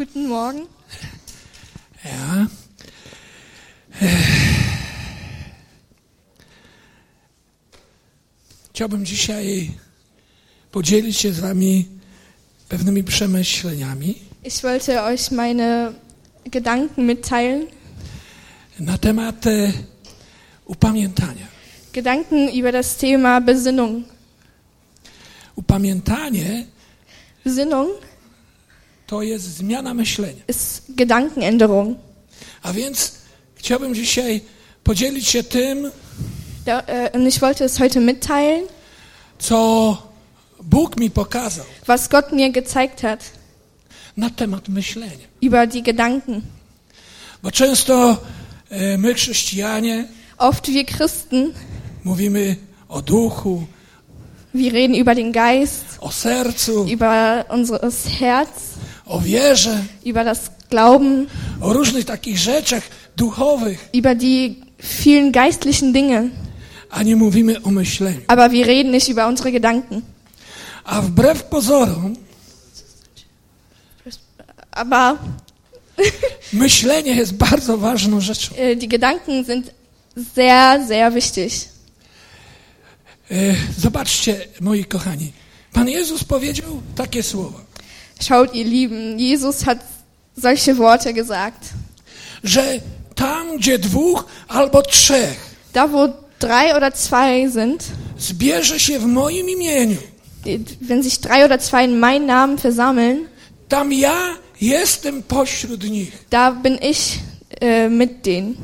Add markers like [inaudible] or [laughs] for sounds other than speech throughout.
Guten Morgen. Ja. Chciałbym dzisiaj podzielić się z Wami pewnymi przemyśleniami Ich wollte euch meine Gedanken mitteilen. na temat e, upamiętania. Gedanken über das Thema Besinnung. Upamiętanie Besinnung to jest zmiana myślenia. ist Gedankenänderung. A więc chciałbym dzisiaj podzielić się tym, Da, äh, und ich wollte es heute mitteilen, co Bóg mi pokazał was Gott mir gezeigt hat na temat myślenia. über die Gedanken. Bo często e, my, chrześcijanie, Oft wir Christen, mówimy o duchu, wir reden über den Geist, o sercu, über unser Herz, o wierze, über das Glauben, o różnych takich rzeczach duchowych, über die vielen geistlichen Dinge. a nie mówimy o myśleniu. Aber wir reden nicht über unsere Gedanken. A wbrew pozorom, Aber myślenie jest bardzo ważną rzeczą. [laughs] die Gedanken sind sehr, sehr wichtig. E, Zobaczcie, moi kochani, Pan Jezus powiedział takie słowa, Schaut, ihr Lieben, Jesus hat solche Worte gesagt. że tam, gdzie dwóch albo trzech Da, wo drei oder zwei sind, zbierze się w moim imieniu, wenn sich drei oder zwei in meinen Namen versammeln, tam ja jestem pośród nich. da bin ich äh, mit denen.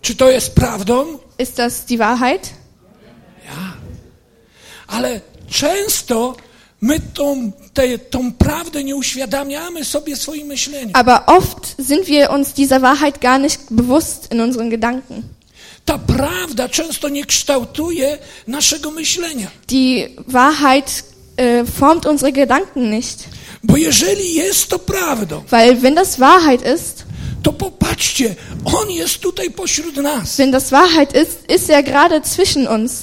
Czy to jest prawdą? Ist das die Wahrheit? Ja. Ale często my tą, te, tą prawdę nie uświadamiamy sobie swoim myśleniu. Aber oft sind wir uns dieser Wahrheit gar nicht bewusst in unseren Gedanken. Ta prawda często nie kształtuje naszego myślenia. Die Wahrheit äh, formt unsere Gedanken nicht. Bo jeżeli jest to prawdą, Weil wenn das Wahrheit ist, to popatrzcie, On jest tutaj pośród nas. wenn das Wahrheit ist, ist er gerade zwischen uns.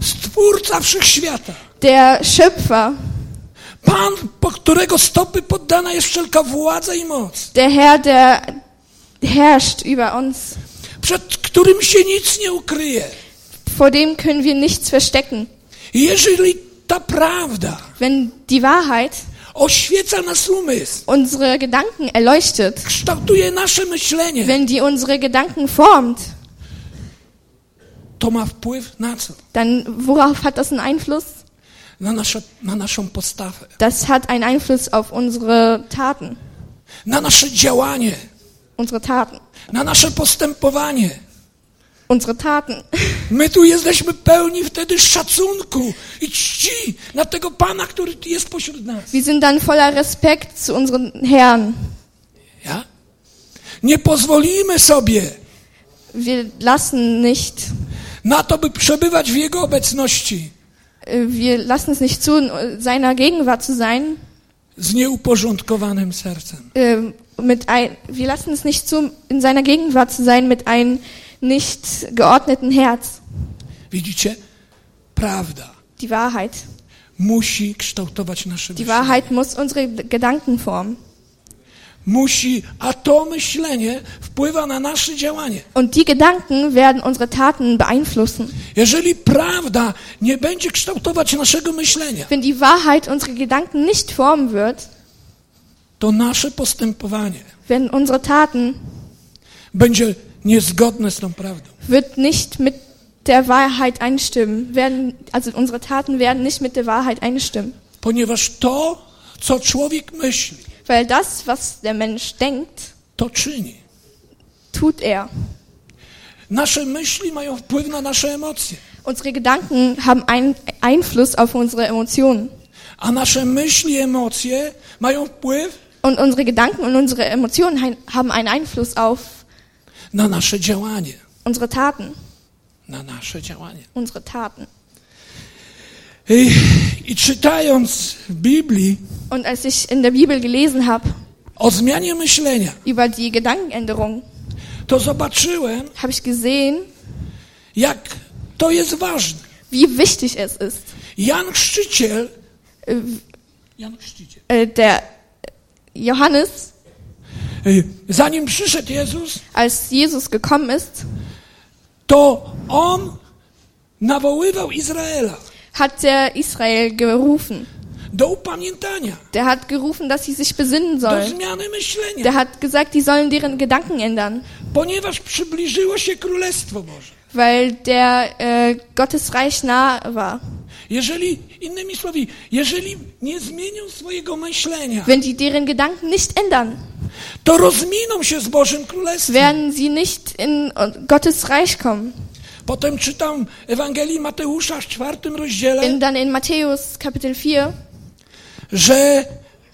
Stwórca wszechświata. Der Schöpfer, Pan, po którego stopy poddana jest wszelka władza i moc. der Herr, der herrscht über uns. Przed którym się nic nie ukryje. Vor dem können wir nichts verstecken. Jeżeli ta prawda Wenn die Wahrheit oświeca nas umysł, unsere Gedanken erleuchtet, kształtuje nasze myślenie, wenn die unsere Gedanken formt, to ma wpływ na co? dann worauf hat das einen Einfluss? Na, nasze, na naszą postawę, Das hat einen Einfluss auf unsere Taten. na nasze działanie, Unsere Taten. na nasze postępowanie. Unsere Taten. [laughs] My tu jesteśmy pełni wtedy szacunku i czci na tego Pana, który jest pośród nas. Wir sind dann voller Respekt zu unseren Herrn. Ja? Nie pozwolimy sobie Wir lassen nicht, na to, by przebywać w Jego obecności wir lassen es nicht zu, in seiner Gegenwart zu sein. z nieuporządkowanym sercem. äh, mit ein, wir lassen es nicht zu, in seiner Gegenwart zu sein mit einem nicht geordneten Herz. Widzicie? Prawda Die Wahrheit. musi kształtować nasze Die. Wahrheit muss unsere Gedanken formen. Musi, a to myślenie wpływa na nasze działanie. Und die Gedanken werden unsere Taten beeinflussen. Jeżeli prawda nie będzie kształtować naszego myślenia, Wenn die Wahrheit unsere Gedanken nicht formen wird, to nasze postępowanie wenn unsere Taten będzie niezgodne z tą prawdą. wird nicht mit der Wahrheit einstimmen, werden, also unsere Taten werden nicht mit der Wahrheit einstimmen. Ponieważ to, co człowiek myśli, Weil das, was der Mensch denkt, to czyni. tut er. Nasze myśli mają wpływ na nasze emocje, Unsere Gedanken haben einen Einfluss auf unsere Emotionen. a nasze myśli emocje mają wpływ Und unsere Gedanken und unsere Emotionen haben einen Einfluss auf na nasze działanie. unsere Taten. Na nasze działanie. Unsere Taten. I, i czytając Biblii Und als ich in der Bibel gelesen habe o zmianie myślenia, über die Gedankenänderung, to zobaczyłem, habe ich gesehen, jak to jest ważne. wie wichtig es ist. Jan Chrzciciel, Äh, Jan Chrzciciel äh, der Johannes zanim przyszedł Jezus, Als Jesus gekommen ist, to On nawoływał Izraela hat der Israel gerufen. do upamiętania, Der hat gerufen, dass sie sich besinnen do sollen. zmiany myślenia, Der hat gesagt, die sollen deren Gedanken ändern, ponieważ przybliżyło się Królestwo Boże. weil der äh, Gottes Reich nah war. Jeżeli, innymi słowy, jeżeli nie zmienią swojego myślenia, Wenn die deren Gedanken nicht ändern, to rozminą się z Bożym Królestwem. werden sie nicht in Gottes Reich kommen. Potem czytam Ewangelii Mateusza w czwartym rozdziale, In, dann in Matthäus Kapitel 4, że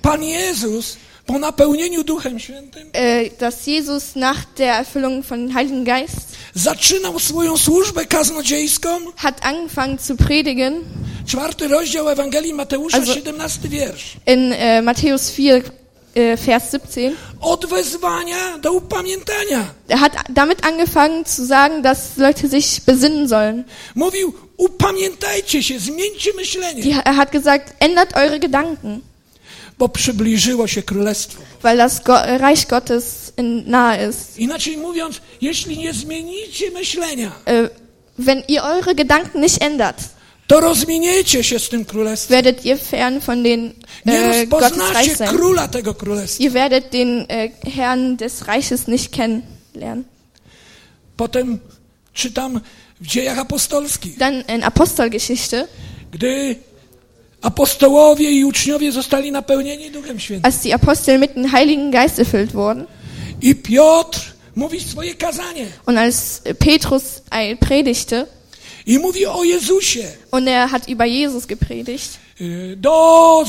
Pan Jezus po napełnieniu Duchem Świętym äh, dass Jesus nach der Erfüllung von Heiligen Geist zaczynał swoją służbę kaznodziejską. hat angefangen zu predigen. Czwarty rozdział Ewangelii Mateusza, Also- 17 wiersz. In äh, Matthäus 4, äh, Vers 17. Od wezwania do upamiętania. Er hat damit angefangen zu sagen, dass Leute sich besinnen sollen. Mówił, upamiętajcie się, zmieńcie myślenie, Die, er hat gesagt, ändert eure Gedanken, bo przybliżyło się Królestwo. weil das Go Reich Gottes in, nahe ist. Inaczej mówiąc, jeśli nie zmienicie myślenia, Äh, wenn ihr eure Gedanken nicht ändert, to rozminiecie się z tym królestwem. werdet ihr fern von den Nie äh, Reich rozpoznacie króla tego królestwa. Ihr werdet den äh, Herrn des Reiches nicht kennenlernen. Potem czytam w dziejach apostolskich, Dann in Apostelgeschichte, gdy apostołowie i uczniowie zostali napełnieni Duchem Świętym. als die Apostel mit dem Heiligen Geist erfüllt wurden I Piotr mówi swoje kazanie und als Petrus predigte i mówi o Jezusie. Und er hat über Jesus gepredigt, y, do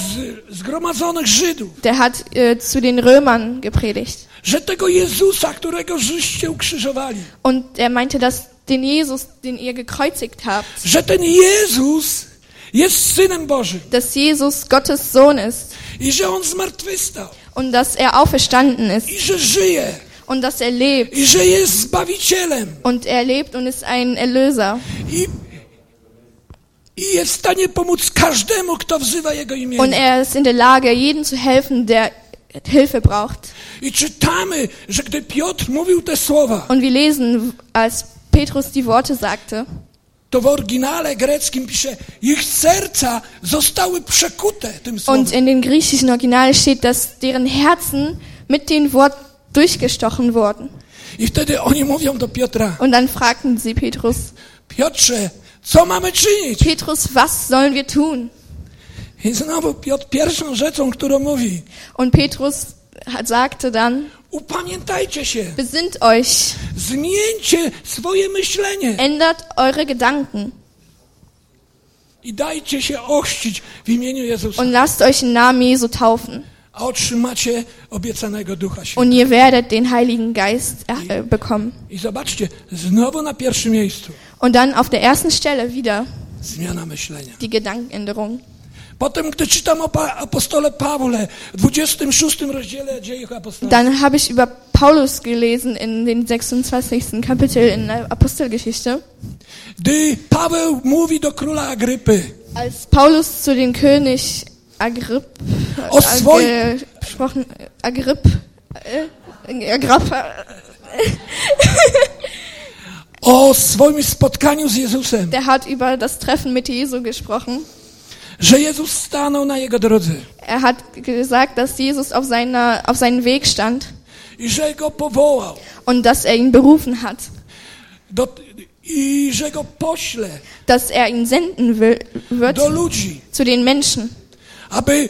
zgromadzonych Żydów, der hat äh, zu den Römern gepredigt. że tego Jezusa, którego żeście ukrzyżowali, Und er meinte, dass den Jesus, den ihr gekreuzigt habt, że ten Jezus jest Synem Bożym. Dass Jesus Gottes Sohn ist. I że On zmartwychwstał. Und dass er auferstanden ist. I że żyje und dass er lebt i że jest Zbawicielem und er lebt und ist ein Erlöser i, i jest w stanie pomóc każdemu, kto wzywa Jego und imię. er ist in der Lage, jedem zu helfen, der Hilfe braucht. I czytamy, że gdy Piotr mówił te słowa, Und wir lesen, als Petrus die Worte sagte, to w oryginale greckim pisze, ich serca zostały przekute tym słowem. und in den griechischen Original steht, dass deren Herzen mit dem Wort durchgestochen wurden. I wtedy oni mówią do Piotra, Und dann fragten sie Petrus, Piotrze, co mamy czynić? Petrus, was sollen wir tun? I znowu Piotr pierwszą rzeczą, którą mówi, Und Petrus sagte dann, upamiętajcie się, besinnt euch, zmieńcie swoje myślenie ändert eure Gedanken i dajcie się ochrzcić w imieniu Jezusa, und lasst euch im Namen Jesu taufen. A otrzymacie obiecanego Ducha Świętego. Und ihr werdet den Heiligen Geist äh, bekommen. I zobaczcie, znowu na pierwszym miejscu Und dann auf der ersten Stelle wieder zmiana myślenia. die Gedankenänderung. Potem, gdy czytam o pa- apostole Pawle w 26 rozdziale dziejów apostolskich, Dann habe ich über Paulus gelesen in den 26. Kapitel in der Apostelgeschichte. gdy Paweł mówi do króla Agrypy, Als Paulus zu dem König Agripp Aus zwei- gesprochen, Agripp, äh, Agrippa, o swoim spotkaniu z Jezusem, der hat über das Treffen mit Jesu gesprochen. że Jezus stanął na jego drodze. Er hat gesagt, dass Jesus auf, seiner, auf seinen Weg stand i że go powołał. und dass er ihn berufen hat, do, i że go pośle dass er ihn senden will, wird do ludzi, zu den Menschen, aby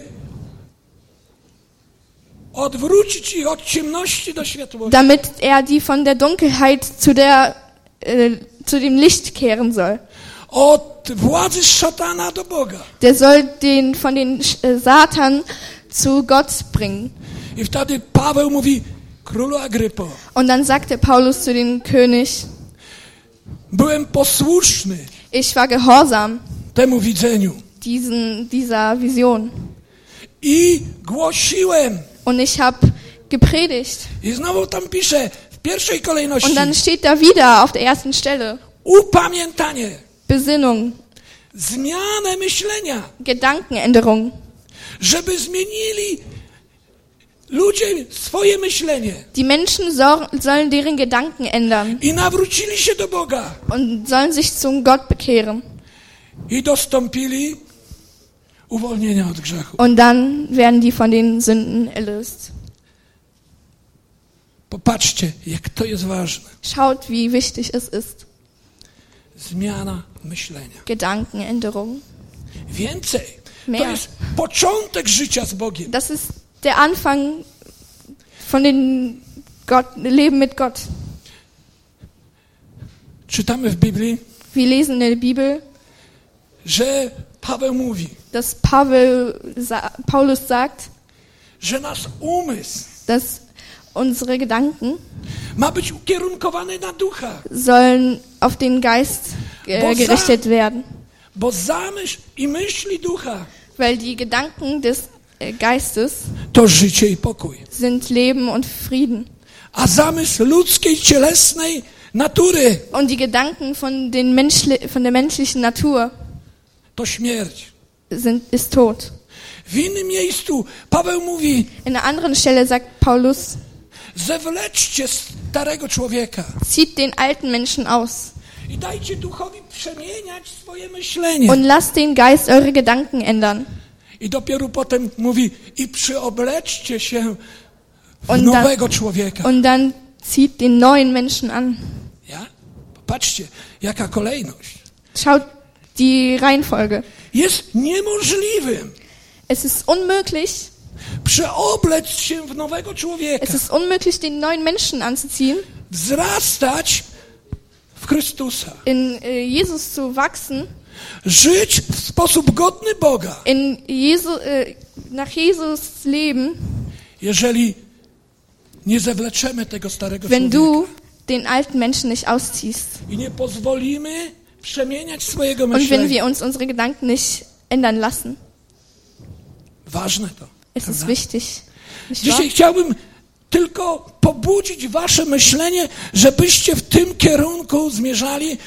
odwrócić ich od ciemności do światłości. damit er die von der Dunkelheit zu, der, äh, zu dem Licht kehren soll. Od władzy szatana do Boga. Der soll den von den äh, Satan zu Gott bringen. I wtedy Paweł mówi, królu Agrypo, Und dann sagte Paulus zu dem König, byłem posłuszny ich war gehorsam temu widzeniu diesen, dieser Vision. i głosiłem. Und ich habe gepredigt. I znowu tam pisze w pierwszej kolejności. Und dann steht da wieder auf der ersten Stelle. Upamiętanie, Besinnung, zmianę myślenia, Gedankenänderung, żeby zmienili ludzie swoje myślenie. Die Menschen sor- sollen deren Gedanken ändern. I nawrócili się do Boga. Und sollen sich zum Gott bekehren. i dostąpili uwolnienia od grzechu. Und dann werden die von den Sünden erlöst. Popatrzcie, jak to jest ważne. Schaut, wie wichtig es ist. Zmiana myślenia. Gedankenänderung. Więcej. To Mehr. jest początek życia z Bogiem. Das ist der Anfang von dem Gott, Leben mit Gott. Czytamy w Biblii, Wir lesen in der Bibel, że Paweł mówi, dass Pavel, Paulus sagt, że nasz umysł dass unsere Gedanken ma być ukierunkowany na ducha, sollen auf den Geist äh, gerichtet werden, bo zamysł i myśli ducha weil die Gedanken des äh, Geistes to życie i pokój. sind Leben und Frieden. A zamysł ludzkiej, cielesnej natury Und die Gedanken von, den Menschli von der menschlichen Natur to śmierć. Sind, ist Tod. W innym miejscu Paweł mówi, In einer anderen Stelle sagt Paulus, zewleczcie starego człowieka zieht den alten Menschen aus i dajcie duchowi przemieniać swoje myślenie. und lasst den Geist eure Gedanken ändern. I dopiero potem mówi, i przyobleczcie się w Und nowego dann, człowieka. und dann zieht den neuen Menschen an. Ja? Popatrzcie, jaka kolejność. Schaut die Reihenfolge. Jest niemożliwym. Es ist unmöglich, przeoblec się w nowego człowieka, es ist unmöglich, den neuen Menschen anzuziehen, wzrastać w Chrystusa, in äh, Jesus zu wachsen, żyć w sposób godny Boga, in Jesu, äh, nach Jesus leben, jeżeli nie zewleczemy tego starego wenn człowieka. du den alten Menschen nicht ausziehst. i nie pozwolimy Und wenn wir uns unsere Gedanken nicht ändern lassen. Es ist prawda? wichtig. Dzisiaj chciałbym tylko pobudzić wasze myślenie, żebyście w tym kierunku zmierzali,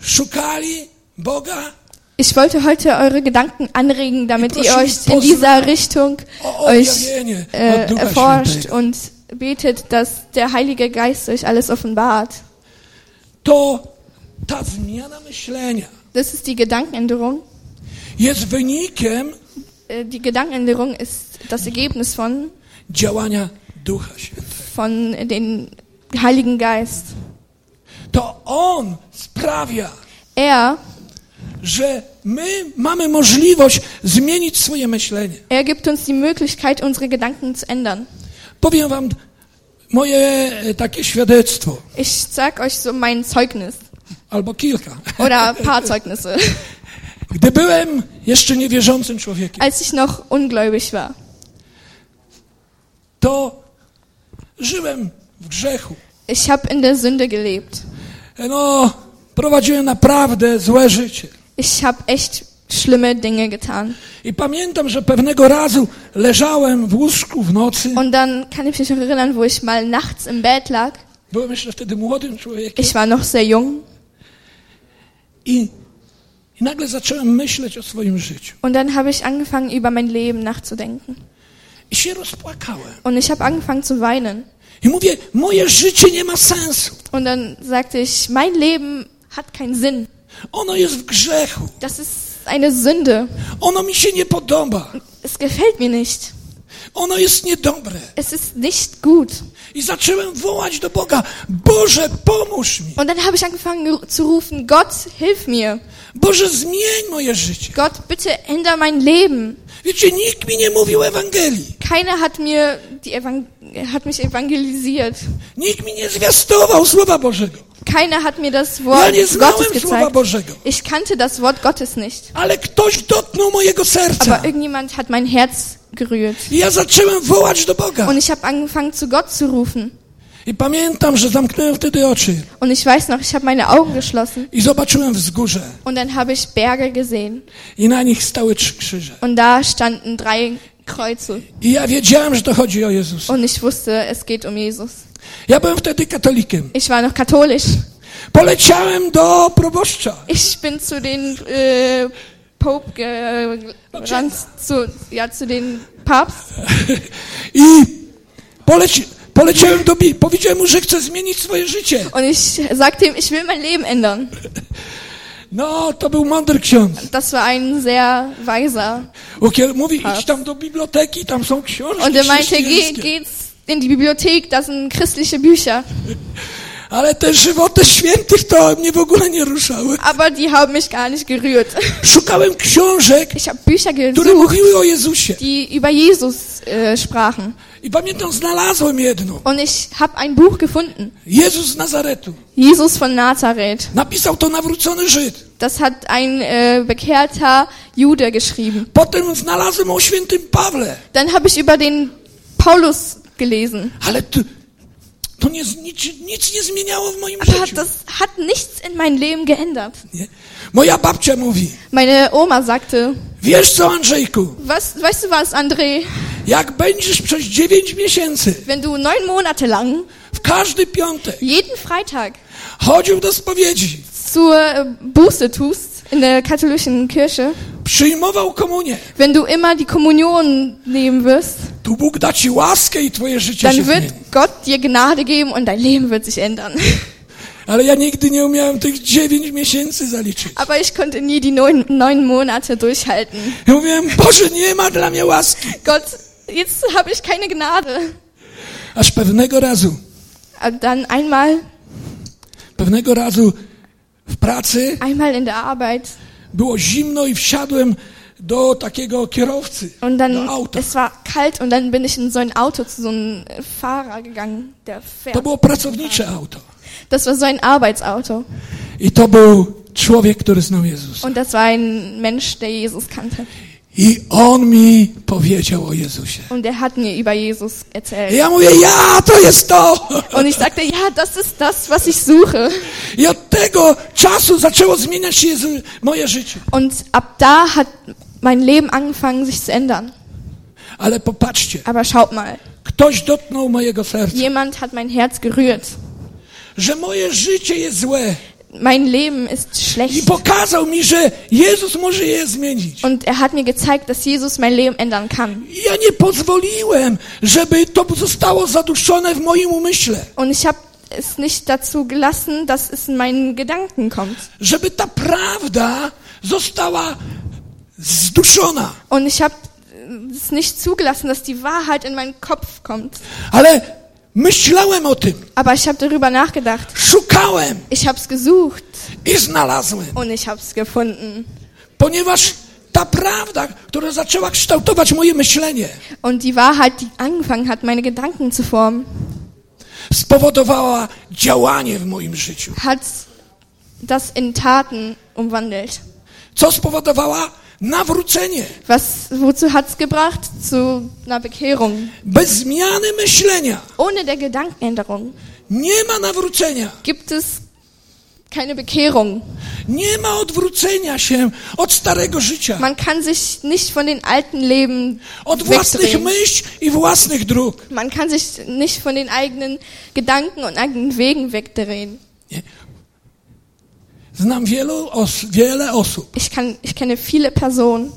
szukali Boga, Ich wollte heute eure Gedanken anregen, damit ihr euch in dieser Richtung euch äh, erforscht und betet, dass der Heilige Geist euch alles offenbart. To ta zmiana myślenia Das ist die Gedankenänderung. jest wynikiem Äh, Die Gedankenänderung ist das Ergebnis von, działania Ducha Świętego. von dem Heiligen Geist. To On sprawia, Er, że my mamy możliwość zmienić swoje myślenie. er gibt uns die Möglichkeit, unsere Gedanken zu ändern. Powiem wam moje e, takie świadectwo, Ich sag euch so mein Zeugnis albo kilka. oder ein paar Zeugnisse. [laughs] Gdy byłem jeszcze niewierzącym człowiekiem, Als ich noch ungläubig war, to żyłem w grzechu. ich habe in der Sünde gelebt. No, prowadziłem naprawdę złe życie. Ich habe echt schlimme Dinge getan. I pamiętam, że pewnego razu leżałem w łóżku w nocy. Und dann kann ich mich erinnern, wo ich mal nachts im Bett lag. Byłem jeszcze wtedy młodym człowiekiem. Ich war noch sehr jung. I, I nagle zacząłem myśleć o swoim życiu. Und dann habe ich angefangen, über mein Leben nachzudenken. I się rozpłakałem. Und ich habe angefangen zu weinen. I mówię, moje życie nie ma sensu. Und dann sagte ich, mein Leben hat keinen Sinn. Ono jest w grzechu. Das ist eine Sünde. Ono mi się nie podoba. Es gefällt mir nicht. Ono jest niedobre. Es ist nicht gut. I zacząłem wołać do Boga, Boże, pomóż mi. Und dann habe ich angefangen zu rufen, Gott, hilf mir. Boże, zmień moje życie. Gott, bitte änder mein Leben. Wiecie, nikt mi nie mówił Ewangelii. Keiner hat mir die Evang hat mich evangelisiert. Nikt mi nie zwiastował Słowa Bożego. Keiner hat mir das Ja Wort znałem Gottes gezeigt. Ich kannte das Wort Gottes nicht. Ale ktoś dotknął mojego serca. Aber irgendjemand hat mein Herz gerührt. Ja zacząłem wołać do Boga. Und ich habe angefangen, zu Gott zu rufen. I pamiętam, że zamknąłem wtedy oczy Und ich weiß noch, ich habe meine Augen geschlossen. i zobaczyłem wzgórze. Und dann habe ich Berge gesehen. I na nich stały trzy krzyże. Und da standen drei Kreuze. I ja wiedziałem, że to chodzi o Jezusa. Und ich wusste, es geht um Jesus. Ja byłem wtedy katolikiem. Ich war noch katholisch. Poleciałem do proboszcza. Ich bin zu den äh, Pope gerannt, zu, ja, zu den Papst. [laughs] I Poleci, poleciałem do Bi, powiedziałem mu, że chcę zmienić swoje życie. Und ich sagte ihm, ich will mein Leben ändern. [laughs] No, to był mądry ksiądz. Das war ein sehr weiser. Ukiel mówi, idź tam do biblioteki, tam są książki Und er meinte, geh, geht's in die Bibliothek, da sind christliche Bücher. [laughs] Ale te żywoty świętych to mnie w ogóle nie ruszały. Aber die haben mich gar nicht gerührt. Szukałem książek, Ich habe Bücher które gesucht, mówiły o Jezusie. die über Jesus äh, sprachen. I pamiętam, znalazłem jedno. Und ich habe ein Buch gefunden. Jezus z Nazaretu. Jesus von Nazareth. Napisał to nawrócony Żyd. Das hat ein äh, bekehrter Jude geschrieben. Potem znalazłem o świętym Pawle. Dann habe ich über den Paulus gelesen. Ale to, to nie, nic, nic nie zmieniało w moim Aber życiu. das hat nichts in mein Leben geändert. Nie? Moja babcia mówi, Meine Oma sagte, wiesz co Andrzejku, was, weißt du was, André? jak będziesz przez 9 miesięcy, Wenn du neun Monate lang w każdy piątek jeden Freitag chodził do spowiedzi, zur Buße tust in der katholischen Kirche, przyjmował komunię, wenn du immer die Kommunion nehmen wirst, to Bóg da ci łaskę i twoje życie się dann wird. Gott dir Gnade geben und dein Leben wird sich ändern. Ale ja nigdy nie umiałem tych 9 miesięcy zaliczyć. Aber ich konnte nie die neun, neun Monate durchhalten. Ja mówiłem, Boże, nie ma dla mnie łaski. Gott, jetzt habe ich keine Gnade. Aż pewnego razu, dann einmal, pewnego razu w pracy einmal in der Arbeit było zimno i wsiadłem do takiego kierowcy, und dann, do auta. es war kalt und dann bin ich in so ein Auto zu so einem Fahrer gegangen, der To fährt. było pracownicze auto. Das war so ein Arbeitsauto. I to był człowiek, który znał Jezusa. Und das war ein Mensch, der Jesus kannte. I on mi powiedział o Jezusie. Und der hat mir über Jesus I erzählt. ja mówię, ja, to jest to! [laughs] Und ich sagte, ja, das ist das, was ich suche. I od tego czasu zaczęło zmieniać się Jezu, moje życie. Und ab da hat mein Leben angefangen, sich zu ändern. Ale popatrzcie, Aber schaut mal, ktoś dotknął mojego serca, jemand hat mein Herz gerührt. że moje życie jest złe. Mein Leben ist I schlecht. pokazał mi, że Jezus może je zmienić. Und er hat mir gezeigt, dass Jesus mein Leben ändern kann. Ja nie pozwoliłem, żeby to zostało zaduszone w moim umyśle. Und ich habe es nicht dazu gelassen, dass es in meinen Gedanken kommt. Żeby ta prawda została zduszona. Und ich habe es nicht zugelassen, dass die Wahrheit in meinen Kopf kommt. Ale myślałem o tym, Aber ich habe darüber nachgedacht. szukałem Ich habe es gesucht i znalazłem. und ich habe es gefunden. Ponieważ ta prawda, która zaczęła kształtować moje myślenie, Und die Wahrheit, die angefangen hat, meine Gedanken zu formen, spowodowała działanie w moim życiu. hat das in Taten umwandelt. Co spowodowała? Nawrócenie. Was, wozu hat's gebracht? Zu einer Bekehrung. Bez zmiany myślenia Ohne der Gedankenänderung nie ma nawrócenia. gibt es keine Bekehrung. Nie ma odwrócenia się od starego życia, Man kann sich nicht von den alten Leben od własnych myśl i własnych dróg. Man kann sich nicht von den eigenen Gedanken und eigenen Wegen wegdrehen. Nie. Znam wielu os wiele osób, Ich, kann, ich kenne viele Personen,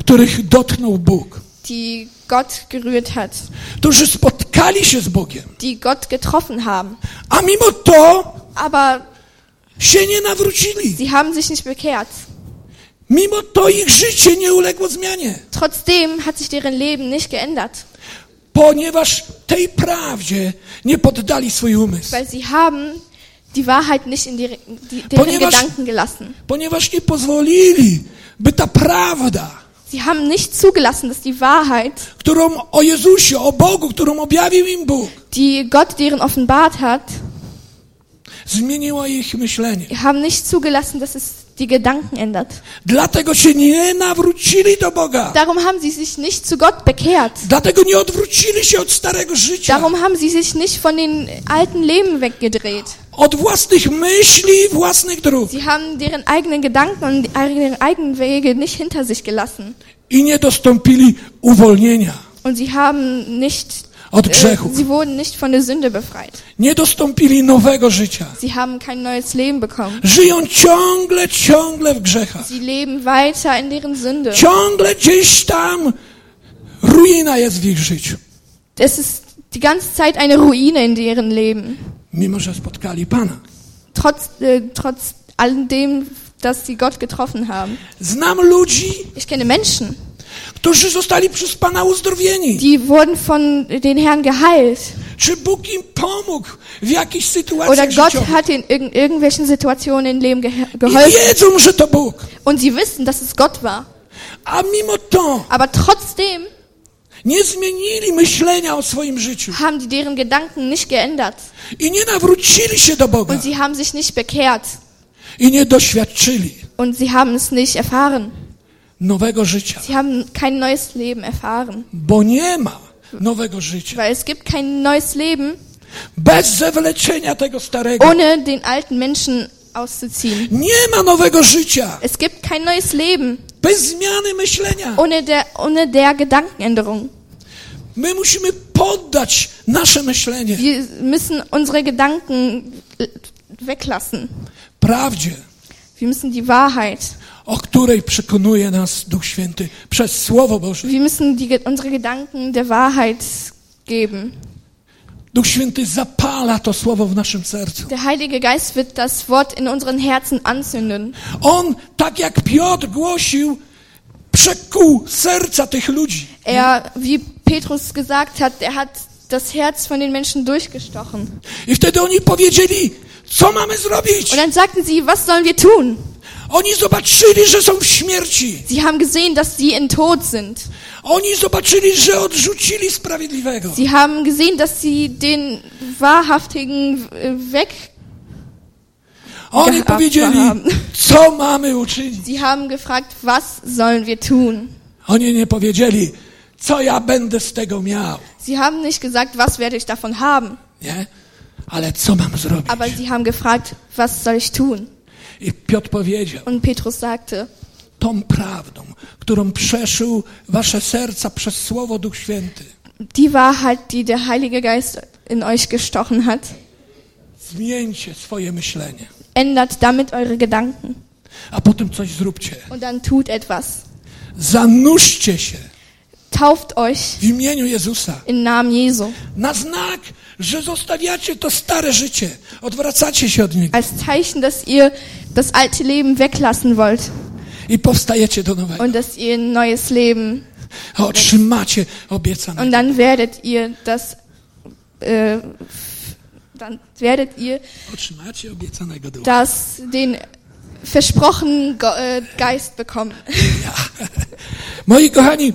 których dotknął Bóg, die Gott gerührt hat, którzy spotkali się z Bogiem, die Gott getroffen haben. a mimo to Aber się nie nawrócili. sie haben sich nicht bekehrt. Mimo to ich życie nie uległo zmianie, Trotzdem hat sich deren Leben nicht geändert, ponieważ tej prawdzie nie poddali swój umysł, weil sie haben die Wahrheit nicht in die, die, deren Ponieważ- Gedanken gelassen. ponieważ nie pozwolili, by ta prawda, Sie haben nicht zugelassen, dass die Wahrheit, którą o Jezusie, o Bogu, którą objawił im Bóg, die Gott deren offenbart hat, zmieniła ich myślenie. haben nicht zugelassen, dass es die Gedanken ändert. Dlatego się nie nawrócili do Boga. Darum haben sie sich nicht zu Gott bekehrt. Dlatego nie odwrócili się od starego życia, Darum haben sie sich nicht von den alten Leben weggedreht. Od własnych myśli własnych dróg Sie haben deren eigenen Gedanken und deren eigenen Wege nicht hinter sich gelassen. i nie dostąpili uwolnienia Und sie haben nicht, od äh, grzechu. sie wurden nicht von der Sünde befreit. Nie dostąpili nowego życia. Sie haben kein neues Leben bekommen. Żyją ciągle, ciągle w grzechach. Sie leben weiter in deren Sünde. Ciągle gdzieś tam ruina jest w ich życiu. Es ist, die ganze Zeit eine Ruine in deren Leben. Mimo że spotkali Pana. Trotz, äh, trotz all dem, dass sie Gott getroffen haben. Znam ludzi, Ich kenne Menschen, którzy zostali przez Pana uzdrowieni. die wurden von den Herrn geheilt. Czy Bóg im pomógł w jakichś Oder sytuacjach Gott życiowych? hat in irg irgendwelchen Situationen im Leben I geholfen. wiedzą, że to Bóg. Und sie wissen, dass es Gott war. A mimo to Aber trotzdem nie zmienili myślenia o swoim życiu. haben die deren Gedanken nicht geändert. I nie nawrócili się do Boga. Und sie haben sich nicht bekehrt. I nie doświadczyli Und sie haben es nicht erfahren. nowego życia. Sie haben kein neues Leben erfahren. Bo nie ma nowego życia. Weil es gibt kein neues Leben, Bez zawleczenia tego starego. ohne den alten Menschen auszuziehen. Nie ma nowego życia. Es gibt kein neues Leben, Bez zmiany myślenia. ohne der, ohne der Gedankenänderung. My musimy poddać nasze myślenie Wir müssen unsere Gedanken äh, weglassen. prawdzie, Wir müssen die Wahrheit, o której przekonuje nas Duch Święty przez Słowo Boże. wir müssen die, unsere Gedanken der Wahrheit geben. Duch Święty zapala to Słowo w naszym sercu. Der Heilige Geist wird das Wort in unseren Herzen anzünden. On, tak jak Piotr głosił, przekuł serca tych ludzi. Er, wie Petrus gesagt hat, er hat das Herz von den Menschen durchgestochen. I wtedy oni powiedzieli, co mamy zrobić? Und dann sagten sie, was sollen wir tun? Oni zobaczyli, że są w śmierci. Sie haben gesehen, dass sie in Tod sind. Oni zobaczyli, że odrzucili sprawiedliwego. Sie haben gesehen, dass sie den Wahrhaftigen äh, weg. Oni powiedzieli, haben. co mamy uczynić? Sie haben gefragt, was sollen wir tun? Oni nie powiedzieli, co ja będę z tego miał. Sie haben nicht gesagt, was werde ich davon haben, Nie? Ale co mam zrobić? aber sie haben gefragt, was soll ich tun? I Piotr powiedział, Und Petrus sagte, tą prawdą, którą przeszył wasze serca przez Słowo Duch Święty, die Wahrheit, die der Heilige Geist in euch gestochen hat, zmieńcie swoje myślenie, ändert damit eure Gedanken a potem coś zróbcie. und dann tut etwas. Zanurzcie się Tauft euch w imieniu Jezusa. im Namen Jesu Na znak, że zostawiacie to stare życie, odwracacie się od niego als Zeichen, dass ihr das alte Leben weglassen wollt i powstajecie do nowego. und dass ihr ein neues Leben Otrzymacie obiecane. und dann werdet ihr das äh, dann werdet ihr Otrzymacie obiecanego ducha. das den versprochenen äh, Geist bekommen. Moi kochani,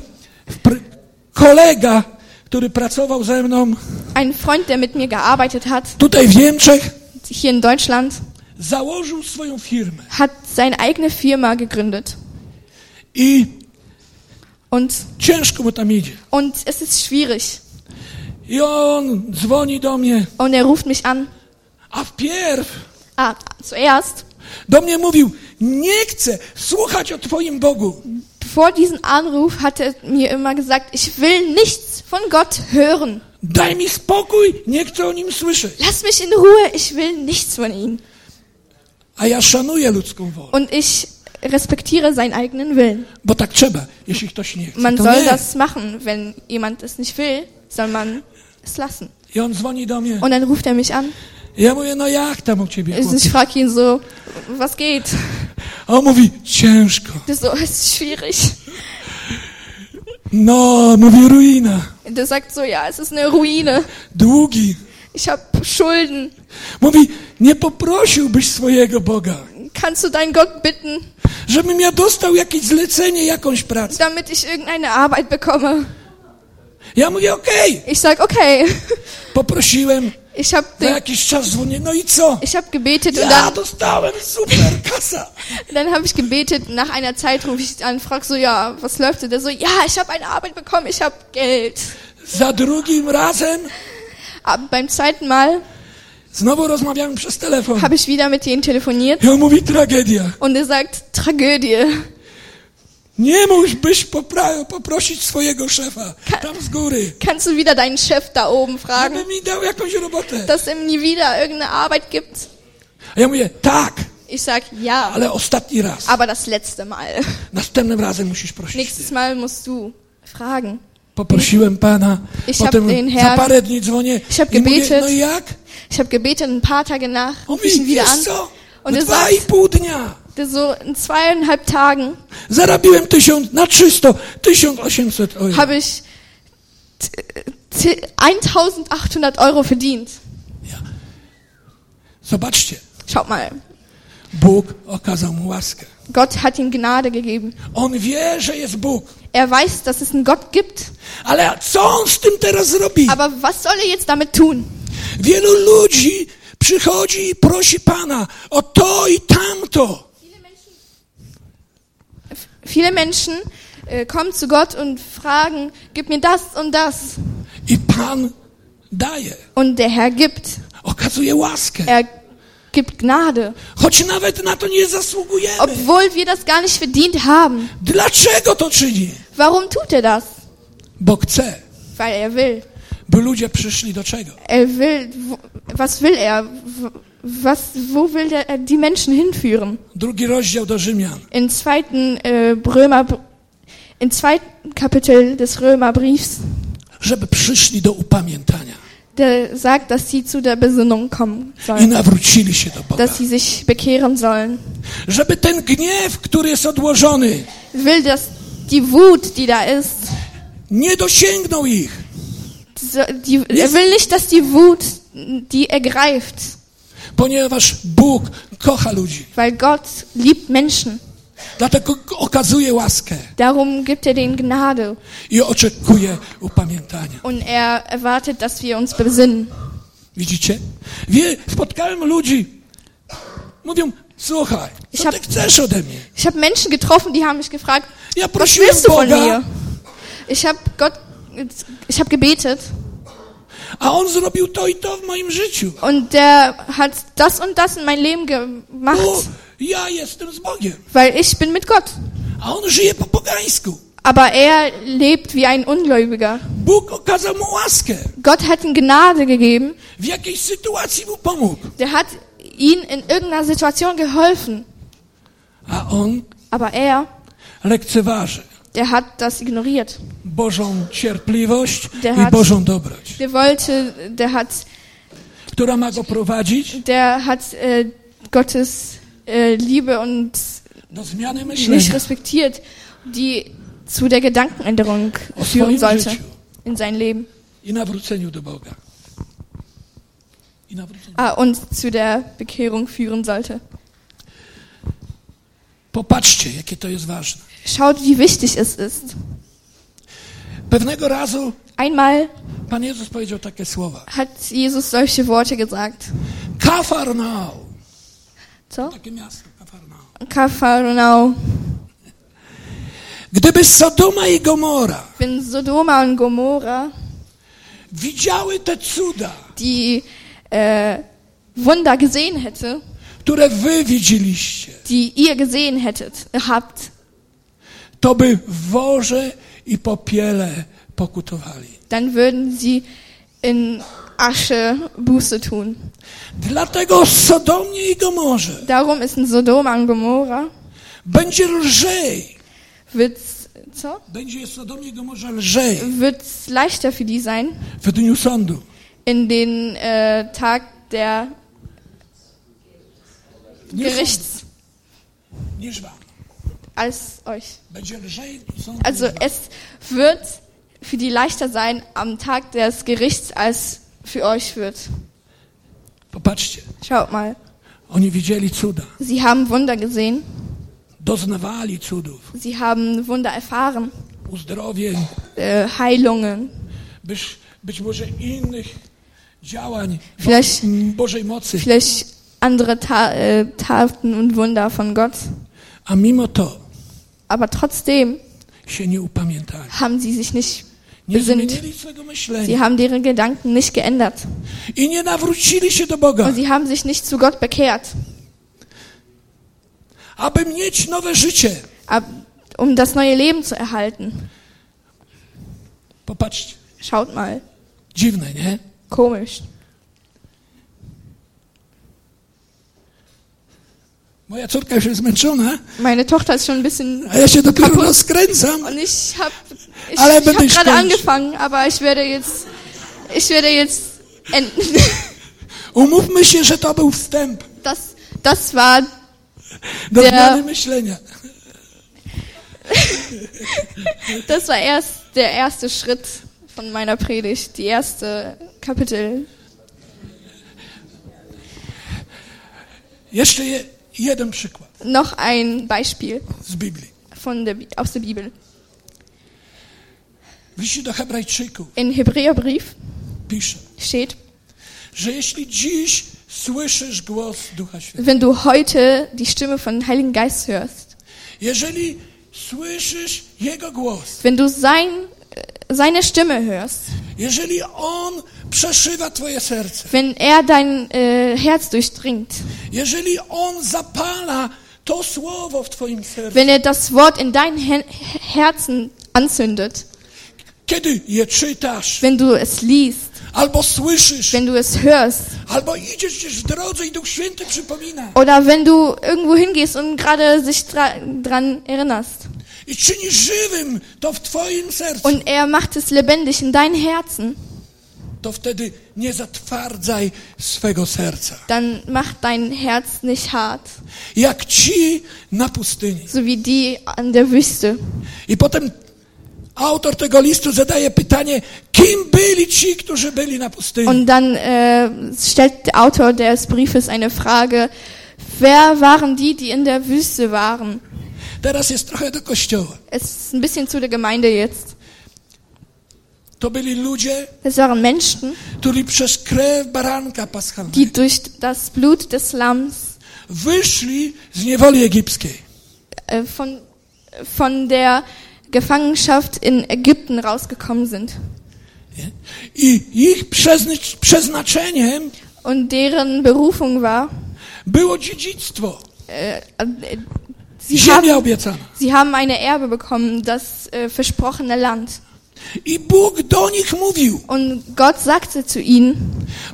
kolega, który pracował ze mną Ein Freund, der mit mir gearbeitet hat, tutaj w Niemczech, hier in Deutschland, założył swoją firmę. hat seine eigene Firma gegründet. I Und, ciężko mu tam idzie. und es ist schwierig. I on dzwoni do mnie, Und er ruft mich an. a wpierw Ah, zuerst, do mnie mówił, nie chcę słuchać o Twoim Bogu. Vor diesem Anruf hat er mir immer gesagt, ich will nichts von Gott hören. Daj mi spokój, nie chcę o nim słyszeć. Lass mich in Ruhe, ich will nichts von ihm. A ja szanuję ludzką wolę, Und ich respektiere seinen eigenen Willen. bo tak trzeba, jeśli ktoś nie chce. Man soll nie. das machen. Wenn jemand es nicht will, soll man es lassen. I on dzwoni do mnie. Und dann ruft er mich an. Ja mówię, no jak tam u ciebie? Ich frage ihn so, was geht? A on mówi, ciężko. Der so, es ist schwierig. No, mówi ruina, Der sagt so, ja, es ist eine Ruine. długi. Ich habe Schulden. Mówi, nie poprosiłbyś swojego Boga, Kannst du deinen Gott bitten, żebym ja dostał jakieś zlecenie, jakąś pracę. damit ich irgendeine Arbeit bekomme? Ja mówię, okej. Ich sag, okay. Poprosiłem, Ich habe za jakiś czas dzwonię, no i co? ich hab gebetet und Ja dann, dostałem super [laughs] kasa. dann habe ich gebetet. Nach einer Zeit rufe ich an, frag so, ja, was läuft denn? Der so, ja, ich habe eine Arbeit bekommen, ich habe Geld. Za drugim razem Aber beim zweiten Mal znowu rozmawiałem przez telefon. habe ich wieder mit denen telefoniert on mówi, tragedia. und er sagt, Tragödie. Nie popra- poprosić swojego szefa tam z góry, Kannst du wieder deinen Chef da oben fragen, mi dał jakąś robotę. dass er mir wieder irgendeine Arbeit gibt? A ja mówię, tak, Ich sag, ja, ale ostatni raz. aber das letzte Mal. Następnym razem musisz prosić. Nächstes Mal musst du fragen. Poprosiłem Pana, Ich potem den za Herrn- parę dni dzwonię Ich hab i mówię, gebetet. no jak? Ich habe gebetet, ein paar Tage nach rufe ich ihn wieder an. co, Und er sagt, pół dnia so in zweieinhalb Tagen zarabiłem tysiąc, na 300, 1800 euro. habe ich t- t- 1800 Euro verdient. Zobaczcie, Schaut mal, Bóg okazał mu łaskę. Gott hat ihm Gnade gegeben. On wie, że jest Bóg. Er weiß, dass es einen Gott gibt. Ale co on z tym teraz zrobi? Aber was soll er jetzt damit tun? Wielu ludzi przychodzi i prosi Pana o to i tamto. Viele Menschen äh, kommen zu Gott und fragen, gib mir das und das. I Pan daje, Und der Herr gibt. okazuje łaskę. Er gibt Gnade. Choć nawet na to nie zasługujemy. Obwohl wir das gar nicht verdient haben. Dlaczego to czyni? Warum tut er das? Bo chce, Weil er will. by ludzie przyszli do czego? Er will, was will er? Was, wo will er die Menschen hinführen? Drugi rozdział do Rzymian. In zweiten äh, Römer, im zweiten Kapitel des Römerbriefs, Żeby przyszli do upamiętania der sagt, dass sie zu der Besinnung kommen i sollen, nawrócili się do Boga. dass sie sich bekehren sollen. Żeby ten gniew, który jest odłożony, Will, dass die Wut, die da ist, nie dosięgnął ich. so, die, er will nicht, dass die Wut die ergreift, Ponieważ Bóg kocha ludzi. weil Gott liebt Menschen. Dlatego okazuje łaskę Darum gibt er denen Gnade i oczekuje upamiętania. und er erwartet, dass wir uns besinnen. Widzicie? Wie, spotkałem ludzi, mówią, słuchaj, Ich co hab- ty chcesz ode mnie? Ich habe Menschen getroffen, die haben mich gefragt, Ja was willst du von Boga, mir? Ich habe Gott, ich habe gebetet a On zrobił to i to w moim życiu. und der hat das und das in mein Leben gemacht, Bo ja jestem z Bogiem, weil ich bin mit Gott. a On żyje po pogańsku. Aber er lebt wie ein Ungläubiger. Gott hat ihm Gnade gegeben. Der hat ihm in irgendeiner Situation geholfen. Aber er, der hat das ignoriert. Bożą cierpliwość Der i hat- Bożą dobroć, Der wollte, der hat, która ma go prowadzić der hat äh, Gottes äh, Liebe und nicht respektiert, die zu der Gedankenänderung führen sollte in sein Leben. Ah, und zu der Bekehrung führen sollte. Popatrzcie, jakie to jest ważne. Schaut, wie wichtig es ist. Pewnego razu Einmal Pan Jezus powiedział takie słowa. hat Jesus solche Worte gesagt. Kafarnał. So? Takie miasto, Kafarnał. Kapharnaum. Gdyby Sodoma i Gomora Wenn Sodoma und Gomorra widziały te cuda, die äh, Wunder gesehen hätte, które wy widzieliście, die ihr gesehen hättet, habt, to by w worze i popiele pokutowali. dann würden sie in Asche Buße tun. Dlatego Sodomie i Gomorze Darum ist in Sodoma und Gomorra będzie lżej. wird's, so? Będzie Sodomie i Gomorze lżej wird's leichter für die sein, w dniu sądu. in den äh, Tag der Gerichts. Als euch. Also es wird für die leichter sein am Tag des Gerichts, als für euch wird. Popatrzcie, Schaut mal, oni widzieli cuda, sie haben Wunder gesehen, doznawali cudów, sie haben Wunder erfahren, uzdrowień, äh, Heilungen, być, być może innych działań Vielleicht- Bożej mocy. vielleicht andere Ta äh, Taten und Wunder von Gott. A mimo to Aber trotzdem się nie upamiętali. haben sie sich nicht Nie besinnt. zmienili swego Sie haben deren Gedanken nicht geändert. i nie nawrócili się do Boga, Und sie haben sich nicht zu Gott bekehrt, aby mieć nowe życie. ab, um das neue Leben zu erhalten. Popatrzcie, Schaut mal, dziwne, nie? komisch. Moja córka już jest zmęczona, Meine Tochter ist schon ein bisschen ja und ich habe ich, Ale ich hab gerade angefangen, aber ich werde jetzt ich werde jetzt enden. [laughs] Umówmy się, że to był wstęp Das das war do Der- zmiany myślenia. [laughs] das war erst der erste Schritt von meiner Predigt, die erste Kapitel. Jeszcze je, jeden przykład Noch ein Beispiel z Biblii. von der aus der Bibel. W liście do Hebrajczyków In Hebräerbrief pisze, steht, że jeśli dziś słyszysz głos Ducha Świętego, wenn du heute die Stimme von Heiligen Geist hörst, jeżeli słyszysz Jego głos, wenn du sein, seine Stimme hörst, jeżeli On przeszywa Twoje serce, wenn er dein äh, Herz durchdringt, jeżeli On zapala to słowo w Twoim sercu, wenn er das Wort in dein Her Herzen anzündet, kiedy je czytasz, wenn du es liest, albo słyszysz, wenn du es hörst, albo idziesz gdzieś w drodze i Duch Święty przypomina oder wenn du irgendwo hingehst und gerade sich dra dran erinnerst. I czyni żywym to w Twoim sercu, Und er macht es lebendig in dein Herzen, to wtedy nie zatwardzaj swego serca. dann macht dein Herz nicht hart, Jak ci na pustyni. so wie die an der Wüste. I potem autor tego listu zadaje pytanie, kim byli ci, którzy byli na pustyni? Und dann äh, stellt der Autor des Briefes eine Frage, wer waren die, die in der Wüste waren? Teraz jest trochę do kościoła. Es ist ein bisschen zu der Gemeinde jetzt. To byli ludzie, Es waren Menschen, którzy przez krew baranka paschalnego die durch das Blut des Lamms wyszli z niewoli egipskiej. äh, von, von der Gefangenschaft in Ägypten rausgekommen sind. I ich przeznaczeniem Und deren Berufung war, było dziedzictwo, äh, äh, sie, haben, sie haben eine Erbe bekommen, das äh, versprochene Land. I Bóg do nich mówił, Und Gott sagte zu ihnen,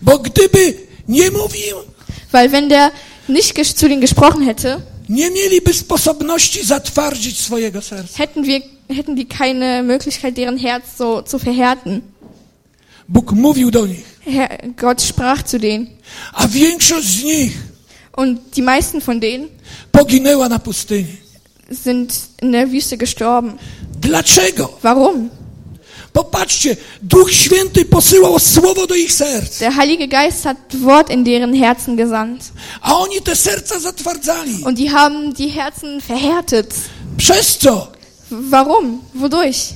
bo gdyby nie mówił, weil wenn der nicht zu denen gesprochen hätte, nie mieliby sposobności zatwardzić swojego serca. hätten wir hätten die keine Möglichkeit, deren Herz so zu verhärten. Bóg mówił do nich, Herr, Gott sprach zu denen. a większość z nich Und die meisten von denen poginęła na pustyni. sind in der Wüste gestorben. Dlaczego? Warum? Popatrzcie, Duch Święty posyłał słowo do ich serc, Der Heilige Geist hat Wort in deren Herzen gesandt. a oni te serca zatwardzali. Und die haben die Herzen verhärtet. Przez co? Warum? Wodurch?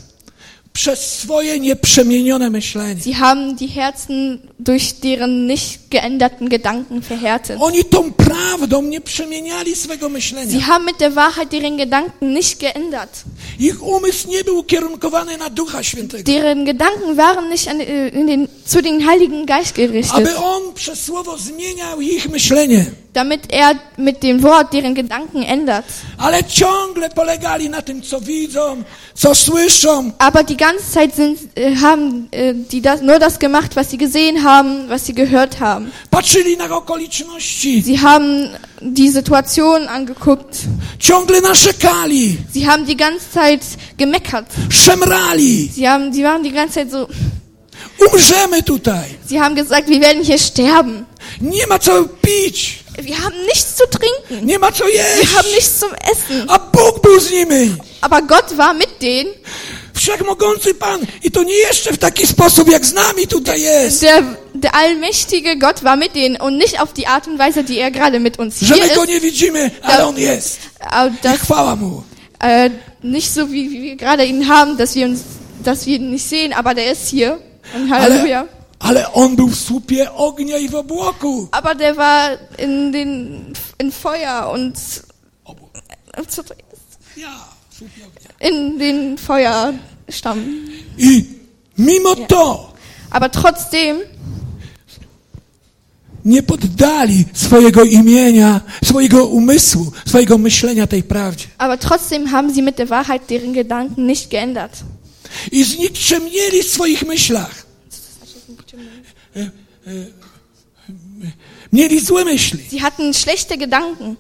Przez swoje nieprzemienione myślenie. Sie haben die Herzen durch deren nicht geänderten Gedanken verhärtet. Oni tą prawdą nie przemieniali swego Sie myślenia. haben mit der Wahrheit deren Gedanken nicht geändert. Ich umysł nie był ukierunkowany na Ducha Świętego. Deren Gedanken waren nicht an, äh, in den, zu den Heiligen Geist gerichtet, Aby On przez słowo zmieniał ich myślenie. Damit er mit dem Wort deren Gedanken ändert. Ale ciągle polegali na tym, co widzą, co słyszą. Aber die ganze Zeit sind, äh, haben äh, die das, nur das gemacht, was sie gesehen haben, was sie gehört haben. Patrzyli na okoliczności. Sie haben die Situation angeguckt. Ciągle narzekali. Sie haben die ganze Zeit gemeckert. Szemrali. Sie haben, sie waren die ganze Zeit so. Umrzemy tutaj. Sie haben gesagt, wir werden hier sterben. Nie ma co pić. Wir haben nichts zu trinken. Wir haben nichts zum Essen. Aber Gott war mit denen. Wszechmogący Pan. I to nie jeszcze w taki sposób, jak z nami tutaj jest. Der, der allmächtige Gott war mit denen und nicht auf die Art und Weise, die er gerade mit uns Że hier my go ist. nie widzimy, ale On jest. Aber I das, chwała Mu. äh, nicht so wie, wie wir gerade ihn haben, dass wir uns, dass wir ihn nicht sehen, aber der ist hier. Und Halleluja. Ale, ale On był w słupie ognia i w obłoku. Aber der war in den, in Feuer und, co to jest? Ja, w słupie ognia. In den Feuerstamm. I mimo Ja. to Aber trotzdem nie poddali swojego imienia, swojego umysłu, swojego myślenia tej prawdzie. Aber trotzdem haben sie mit der Wahrheit deren Gedanken nicht geändert. I znikczemnieli w swoich myślach. Mieli złe myśli. Sie hatten schlechte Gedanken.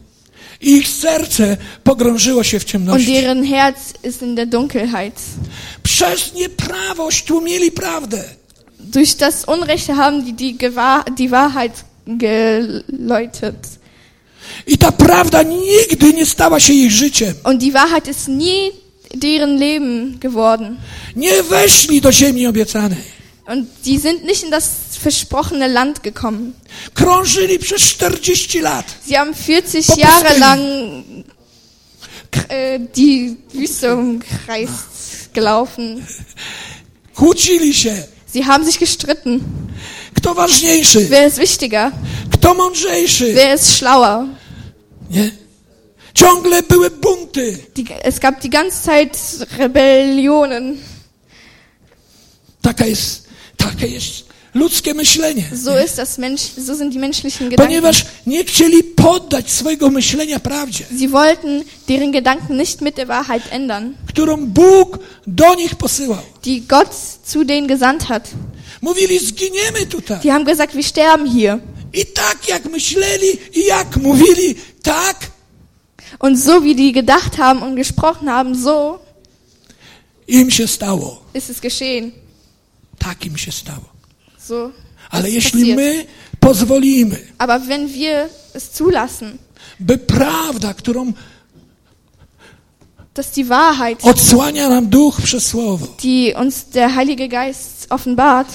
Ich serce pogrążyło się w und ciemności. deren Herz ist in der Dunkelheit. Przez nieprawość tłumili prawdę. Durch das Unrechte haben die die, Gewahr, die Wahrheit geläutet. I ta prawda nigdy nie stała się ich życiem. Und die Wahrheit ist nie deren Leben geworden. Nie weszli do ziemi obiecanej. Und die sind nicht in das versprochene Land gekommen. Krążyli przez 40 lat. Sie haben 40 Popusty. Jahre lang äh, die Wüste umkreist gelaufen. Kłócili się. Sie haben sich gestritten. Kto ważniejszy? Wer ist wichtiger? Kto mądrzejszy? Wer ist schlauer? Nie? Ciągle były bunty. Die, es gab die ganze Zeit Rebellionen. Taka jest, takie jest ludzkie myślenie. So ist das Mensch, so sind die menschlichen Gedanken. Ponieważ nie chcieli poddać swojego myślenia prawdzie, Sie wollten deren Gedanken nicht mit der Wahrheit ändern, którą Bóg do nich posyłał. die Gott zu denen gesandt hat. Mówili, zginiemy tutaj. Die haben gesagt, wir sterben hier. I tak jak myśleli i jak mówili, tak Und so wie die gedacht haben und gesprochen haben, so im się stało. ist es geschehen. Tak im się stało. So. Ale jeśli passiert. my pozwolimy, Aber wenn wir es zulassen, by prawda, którą dass die Wahrheit, odsłania nam duch przez słowo, die uns der Heilige Geist offenbart,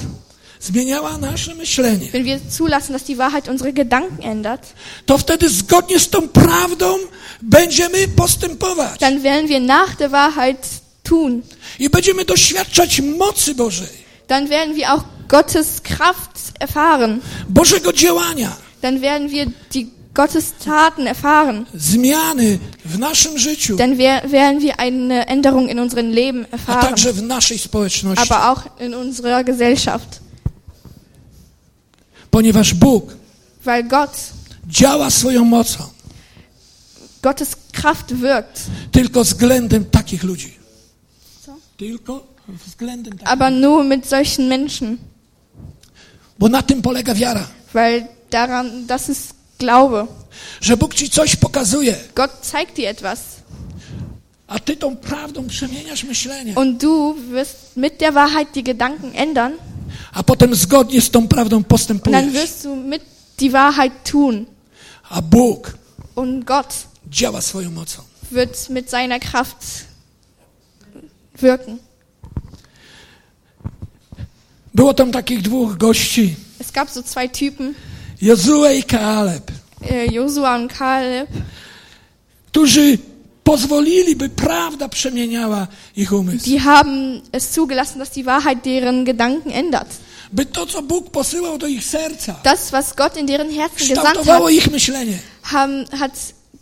zmieniała nasze myślenie, wenn wir zulassen, dass die Wahrheit unsere Gedanken ändert, to wtedy zgodnie z tą prawdą będziemy postępować dann werden wir nach der Wahrheit tun. i będziemy doświadczać mocy Bożej, Dann werden wir auch Gottes Kraft erfahren. Bożego działania, Dann werden wir die Gottes Taten erfahren. zmiany w naszym życiu, Dann wer- werden wir eine Änderung in unserem Leben a erfahren, także w naszej społeczności. aber auch in unserer Gesellschaft. Ponieważ Bóg Weil Gott, działa swoją mocą Gottes Kraft wirkt, tylko względem takich ludzi. Co? Tylko względem aber nur mit solchen Menschen. Bo na tym polega wiara. Weil daran, das ist Glaube. Że Bóg ci coś pokazuje, Gott zeigt dir etwas. a ty tą prawdą przemieniasz myślenie. Und du wirst mit der Wahrheit die Gedanken ändern. A potem zgodnie z tą prawdą Und dann postępujesz. wirst du mit die Wahrheit tun. A Bóg Und Gott działa swoją mocą. wird mit seiner Kraft wirken. Było tam takich dwóch gości, Es gab so zwei Typen, Jozue i Kaleb, äh, Josua und Kaleb, którzy pozwolili, by prawda przemieniała ich umysł. die haben es zugelassen, dass die Wahrheit deren Gedanken ändert. By to, co Bóg posyłał do ich serca, Das, was Gott in deren Herzen gesandt hat, ich myślenie. haben, hat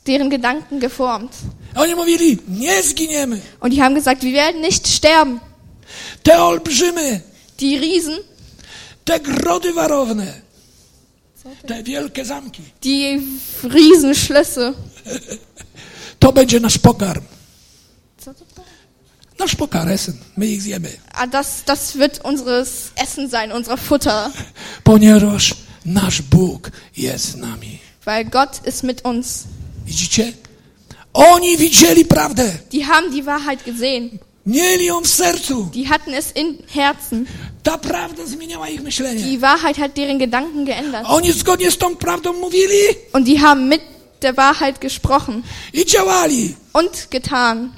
deren Gedanken geformt. Oni mówili, nie zginiemy. Und die haben gesagt, wir werden nicht sterben. Te olbrzymy, Die Riesen, te grody warowne, te wielkie zamki, [laughs] die Riesenschlösser, to będzie nasz pokarm. Nasz pokarm, my ich zjemy. ah, das, das wird unseres Essen sein, unser Futter, Ponieważ nasz Bóg jest z nami. weil Gott ist mit uns. Widzicie? Oni widzieli prawdę. Die haben die Wahrheit gesehen. Die hatten es in Herzen. Die Wahrheit hat deren Gedanken geändert. Und die haben mit der Wahrheit gesprochen und getan.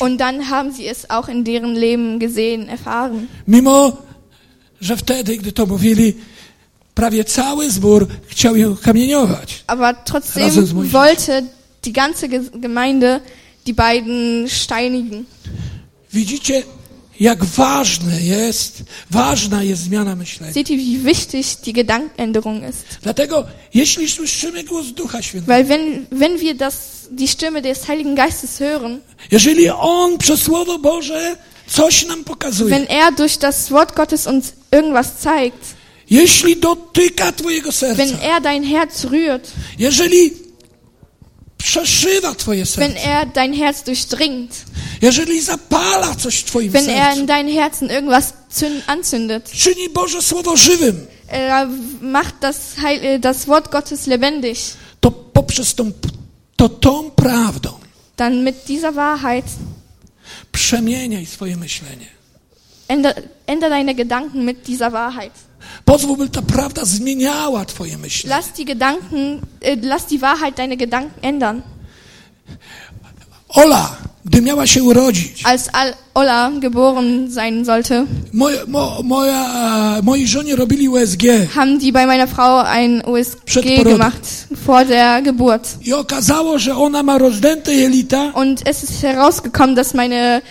Und dann haben sie es auch in deren Leben gesehen, erfahren. Mimo, że wtedy, gdy to mówili, prawie cały zbór chciał ich kamieniować. Aber trotzdem wollte die ganze Ge- Gemeinde die beiden steinigen. Widzicie, jak ważne jest, ważna jest zmiana myślenia. Seht ihr, wie wichtig die Gedankenänderung ist? Dlatego, jeśli słyszymy głos Ducha Świętego, Weil wenn, wenn wir das, die Stimme des Heiligen Geistes hören, jeżeli On przez Słowo Boże coś nam pokazuje, wenn er durch das Wort Gottes uns irgendwas zeigt, jeśli dotyka Twojego serca, wenn er dein Herz rührt, jeżeli przeszywa Twoje wenn serce, er dein Herz durchdringt, jeżeli zapala coś w Twoim wenn er sercu, in dein Herzen irgendwas zünd, anzündet, czyni Boże Słowo żywym, er macht das, Heil, äh, das Wort Gottes lebendig, to poprzez tą, to tą prawdą dann mit dieser Wahrheit przemieniaj swoje myślenie. änder, änder deine Gedanken mit dieser Wahrheit. Pozwól, by ta prawda zmieniała twoje myślenie. Lass die Gedanken, äh, lass die Wahrheit deine Gedanken ändern. Ola, gdy miała się urodzić, Als Al Ola geboren sein sollte, moja, mo, moja, żonie robili USG haben die bei meiner Frau ein USG gemacht vor der Geburt. i okazało, że ona ma rozdęte jelita Und es ist herausgekommen, dass meine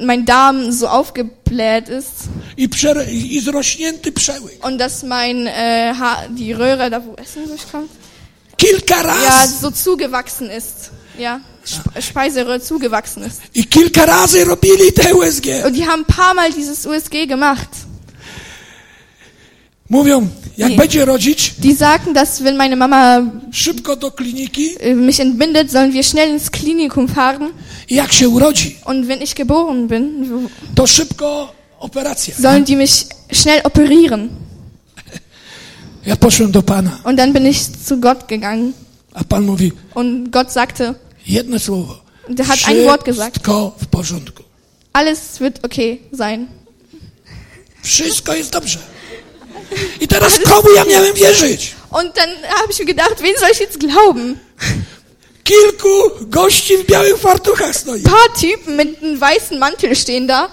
mein Darm so aufgebläht ist i, przer- i zrośnięty przełyk. und dass mein äh, ha die Röhre, da wo Essen durchkommt, Kilka ja razy, so zugewachsen ist. Ja, Sp Speiseröhre zugewachsen ist. i kilka razy robili te USG. Und die haben ein paar Mal dieses USG gemacht. Mówią, jak Nie. będzie rodzić, Die sagten, dass wenn meine Mama szybko do kliniki äh, mich entbindet, sollen wir schnell ins Klinikum fahren. i jak się urodzi, Und wenn ich geboren bin, to szybko operacja. sollen die mich schnell operieren. Ja poszłem do Pana, Und dann bin ich zu Gott gegangen. a Pan mówi Und Gott sagte, jedno słowo. der hat ein Wort gesagt. W porządku. Alles wird okay sein. Wszystko jest dobrze. I teraz komu ja miałem wierzyć? Und dann habe ich mir gedacht, wen soll ich jetzt glauben? Kilku gości w białych fartuchach stoi. Paar Typen mit einem weißen Mantel stehen da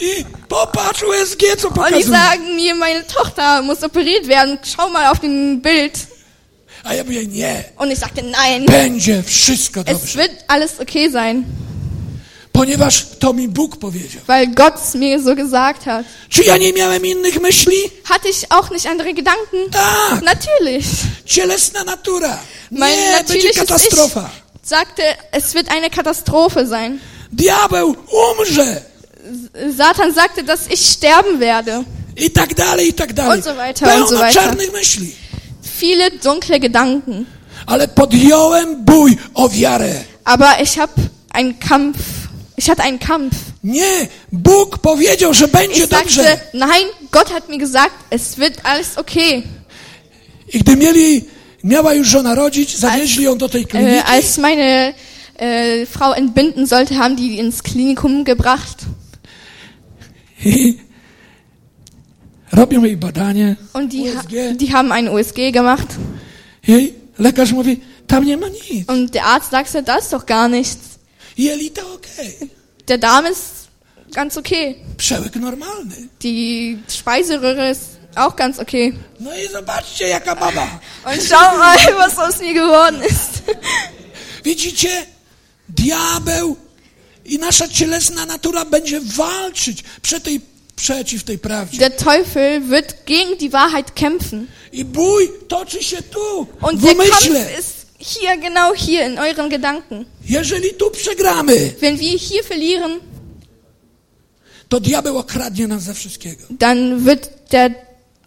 I popatrz USG, co und die pokazuje. sagen mir, meine Tochter muss operiert werden. Schau mal auf dem Bild. A ja mówię, nie, Und ich sagte, nein, będzie wszystko es dobrze. wird alles okay sein, Ponieważ to mi Bóg powiedział. weil Gott mir so gesagt hat. Czy ja nie miałem innych myśli? Hatte ich auch nicht andere Gedanken? Tak, Natürlich. cielesna natura. Mein Nie, będzie katastrofa. Ich sagte, es wird eine Katastrophe sein. Diabeł umrze. Satan sagte, dass ich sterben werde. I tak dalej, i tak dalej. Und so weiter, Pełno und so weiter. czarnych myśli. Viele dunkle Gedanken. Ale podjąłem bój o wiarę. Aber ich habe einen Kampf. Ich hatte einen Kampf. Nie, Bóg powiedział, że będzie Ich sagte, dobrze. nein, Gott hat mir gesagt, es wird alles okay. I gdy mieli, miała już żona rodzić, zawieźli ją do tej Äh, kliniki. als meine äh, Frau entbinden sollte, haben die ins Klinikum gebracht. I robią jej badanie. Und die, ha die haben ein USG gemacht. Jej lekarz mówi, tam nie ma nic. Und der Arzt sagte, da ist doch gar nichts. Jelita okej. Der Darm ist ganz okay. Przełyk normalny. Die Speiseröhre ist auch ganz okay. No i zobaczcie, jaka baba. Und schau mal, [laughs] was aus mir geworden ist. Widzicie? Diabeł i nasza cielesna natura będzie walczyć przed tej, przeciw tej prawdzie. Der Teufel wird gegen die Wahrheit kämpfen. I bój toczy się tu, Und w der Kampf umyśle. ist hier, genau hier, in euren Gedanken. Jeżeli tu przegramy, Wenn wir hier verlieren, to diabeł okradnie nas ze wszystkiego. dann wird der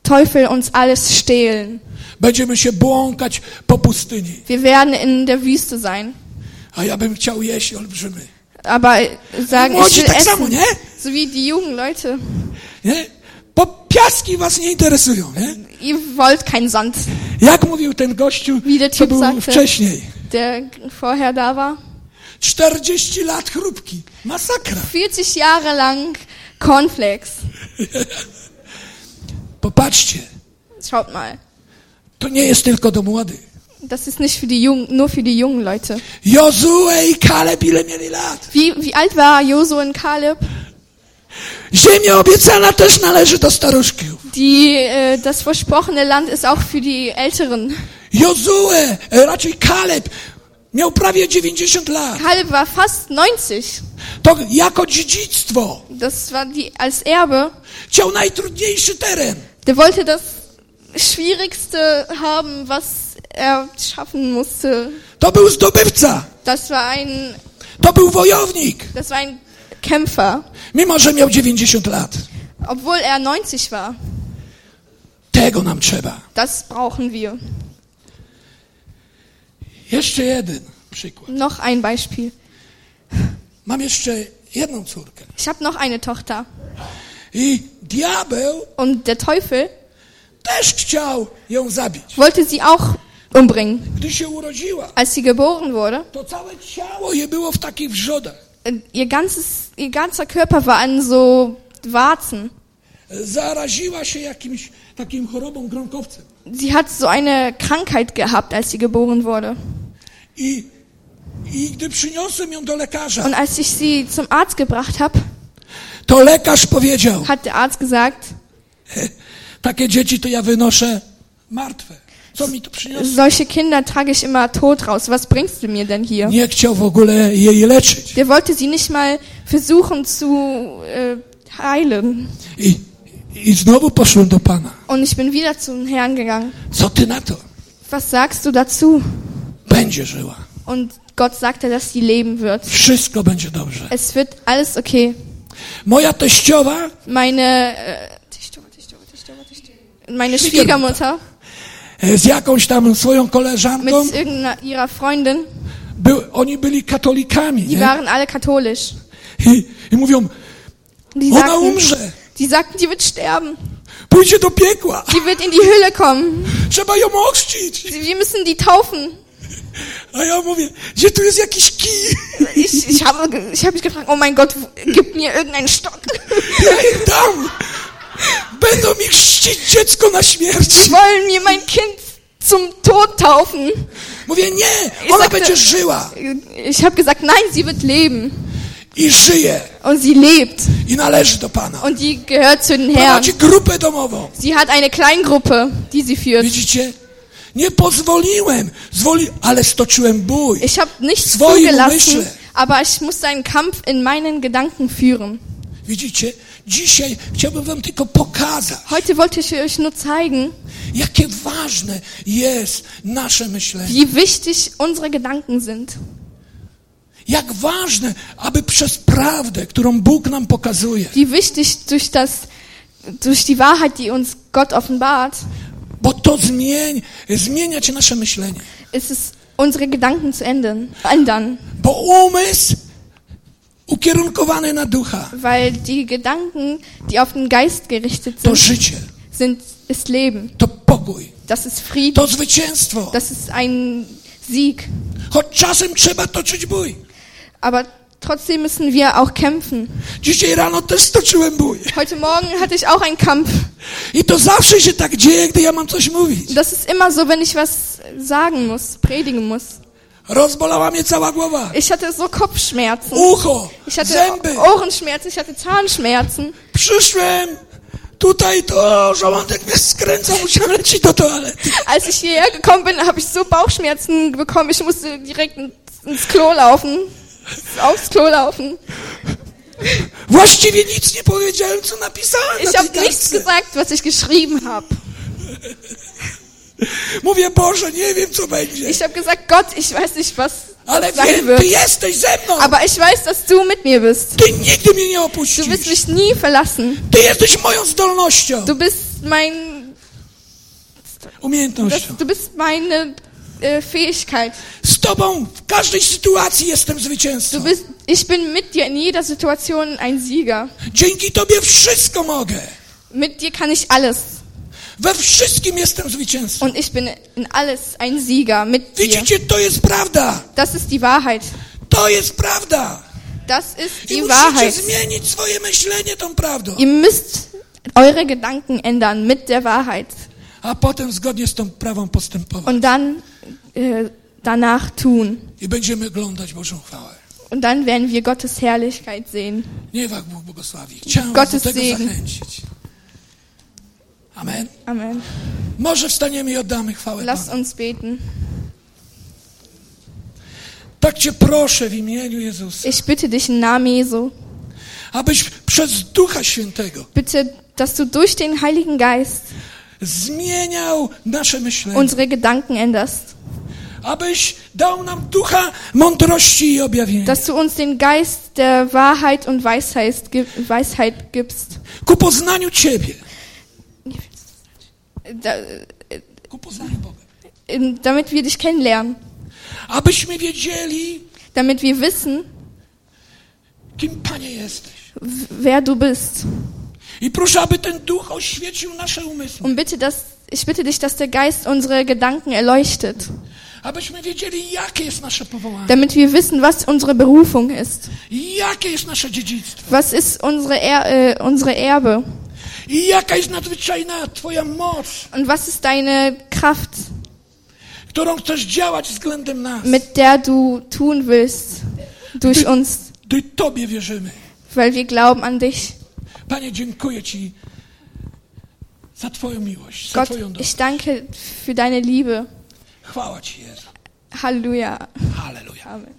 Teufel uns alles stehlen. Będziemy się błąkać po pustyni. Wir werden in der Wüste sein. A ja bym chciał jeść olbrzymy. Aber sagen, ich Młodzi will tak samo, essen. nie? So wie die jungen Leute. nie? Bo piaski was nie interesują, nie? Ihr wollt keinen Sand, Jak mówił ten gościu, co był sagte. wcześniej. der vorher da war. 40 lat chrupki. Masakra. 40 Jahre lang Cornflakes. [laughs] Popatrzcie, Schaut mal. to nie jest tylko do młodych. Das ist nicht für die jungen, nur für die jungen Leute. Jozue i Kaleb ile mieli lat? Wie, wie alt war Josua und Kaleb? Ziemia obiecana też należy do staruszków. Die, äh, das versprochene Land ist auch für die Älteren. Jozue, e, raczej Kaleb, miał prawie 90 lat. Kaleb war fast 90. To jako dziedzictwo Das war die, als Erbe. chciał najtrudniejszy teren. Der wollte das Schwierigste haben, was er schaffen musste. To był zdobywca. Das war ein, To był wojownik. das war ein Kämpfer. Mimo, że miał 90 lat. Obwohl er 90 war. Tego nam trzeba. Das brauchen wir. Jeszcze jeden przykład. Noch ein Beispiel. Mam jeszcze jedną córkę. Ich habe noch eine Tochter. I diabeł Und der Teufel też chciał ją zabić. wollte sie auch umbringen. Gdy się urodziła, Als sie geboren wurde, to całe ciało je było w takich wrzodach. Äh, ihr, ganzes, ihr ganzer Körper war an so Warzen. Zaraziła się jakimś takim chorobą gronkowcem. Sie hat so eine Krankheit gehabt, als sie geboren wurde. I, I gdy przyniosłem ją do lekarza, Und als ich sie zum Arzt gebracht habe, to lekarz powiedział, hat der Arzt gesagt, takie dzieci to ja wynoszę martwe. Solche Kinder trage ich immer tot raus. Was bringst du mir denn hier? Nie chciał w ogóle jej leczyć. Der wollte sie nicht mal versuchen zu äh, heilen. I, I znowu poszłem do Pana. Und ich bin wieder zum Herrn gegangen. Co ty na to? Was sagst du dazu? Będzie żyła. Und Gott sagte, dass sie leben wird. Wszystko będzie dobrze. Es wird alles okay. Moja teściowa Meine, äh, meine Schwiegermutter. E, z jakąś tam swoją koleżanką, mit irgendeiner ihrer Freundin, był, oni byli katolikami. die Nie? waren alle katholisch. I, I mówią, Die ona sagten, umrze, die sagten, die wird sterben. pójdzie do piekła, Die wird in die Hölle kommen. trzeba ją ochrzcić. Wir müssen die taufen. A ja mówię, gdzie tu jest jakiś kij? Ich, ich habe, ich habe mich gefragt, oh mein Gott, gib mir irgendeinen Stock. Ja ich dam. Będą mi chrzcić dziecko na śmierć. Die wollen mir mein Kind zum Tod taufen. Mówię, nie, I ona sagte- będzie żyła. Ich habe gesagt, nein, sie wird leben. I żyje. Und sie lebt. I należy do Pana. Und die gehört zu den Herrn. Prowadzi grupę domową. Sie hat eine Kleingruppe, die sie führt. Widzicie? Nie pozwoliłem, zwoli, ale stoczyłem bój. Ich habe nichts zugelassen, umyśle. aber ich musste einen Kampf in meinen Gedanken führen. Widzicie? Dzisiaj chciałbym wam tylko pokazać, Heute wollte ich euch nur zeigen, jakie ważne jest nasze myślenie. wie wichtig unsere Gedanken sind. Jak ważne, aby przez prawdę, którą Bóg nam pokazuje, Wie wichtig durch das, durch die Wahrheit, die uns Gott offenbart, bo to zmień, zmieniać nasze myślenie. ist es, unsere Gedanken zu ändern. ändern. Bo umysł ukierunkowany na ducha Weil die Gedanken, die auf den Geist gerichtet to sind, życie, sind, ist Leben. to pokój, Das ist Frieden. to zwycięstwo. Das ist ein Sieg. Choć czasem trzeba toczyć bój. Aber trotzdem müssen wir auch kämpfen. Dzisiaj rano też stoczyłem bój. Heute Morgen hatte ich auch einen Kampf. I to zawsze się tak dzieje, gdy ja mam coś mówić. Das ist immer so, wenn ich was sagen muss, predigen muss. Rozbolała mnie cała głowa. Ich hatte so Kopfschmerzen. Ucho, Ich hatte zęby. Ohrenschmerzen, ich hatte Zahnschmerzen. Przyszłem, tutaj to żołądek mnie skręca, musiałem lecieć do toalety. Als ich hierher gekommen bin, habe ich so Bauchschmerzen bekommen. Ich musste direkt ins- Klo laufen. Aufs Klo laufen. Właściwie nic nie powiedziałem, co napisałem Ich na habe nichts gesagt, was ich geschrieben habe. Mówię, Boże, nie wiem, co będzie. Ich habe gesagt, Gott, ich weiß nicht, was Ale sein wiem, Ty wird. jesteś ze mną. Aber ich weiß, dass du mit mir bist. Ty nigdy mnie nie Du opuścisz. wirst mich nie verlassen. Ty jesteś moją zdolnością, Du bist mein, das, umiejętnością. du bist meine äh, Fähigkeit. Z Tobą w każdej sytuacji jestem Du zwycięzcą. bist, ich bin mit dir in jeder Situation ein Sieger. Dzięki Tobie wszystko mogę. Mit dir kann ich alles. We wszystkim jestem zwycięzcą. Und ich bin in alles ein Sieger mit dir. Widzicie, to jest prawda. Das ist die Wahrheit. To jest prawda. Das ist I die musicie Wahrheit. zmienić swoje myślenie tą prawdą. Ihr müsst eure Gedanken ändern mit der Wahrheit. A potem zgodnie z tą prawą postępować. Und dann äh, danach tun. I będziemy oglądać Bożą chwałę. Und dann werden wir Gottes Herrlichkeit sehen. Niech Bóg błogosławi. Chciałem Gottes Segen. zachęcić. Amen. Amen. Może wstaniemy i oddamy chwałę Lasst Panu. uns beten. Tak Cię proszę w imieniu Jezusa, Ich bitte dich im Namen Jesu, abyś przez Ducha Świętego bitte, dass du durch den Heiligen Geist zmieniał nasze myślenie. unsere Gedanken änderst. Abyś dał nam ducha mądrości i objawienia. Dass du uns den Geist der Wahrheit und Weisheit, Weisheit gibst. Ku poznaniu Ciebie. Da, in, damit wir dich kennenlernen. Abyśmy wiedzieli, Damit wir wissen, kim Panie jesteś. wer du bist. I proszę, aby ten duch oświecił nasze umysły. Und bitte, dass, ich bitte dich, dass der Geist unsere Gedanken erleuchtet, Abyśmy wiedzieli, jakie jest nasze powołanie. damit wir wissen, was unsere Berufung ist. Jakie jest nasze dziedzictwo. Was ist unsere, er äh, unsere Erbe? I jaka jest nadzwyczajna Twoja moc, Und was ist deine Kraft, którą chcesz działać względem nas. mit der du tun willst durch uns, Gdy Tobie wierzymy. weil wir glauben an dich. Panie, dziękuję Ci za Twoją miłość, za Gott, Twoją dobrą. ich danke für deine Liebe. Chwała Ci, Jezu. Halleluja. Halleluja. Amen.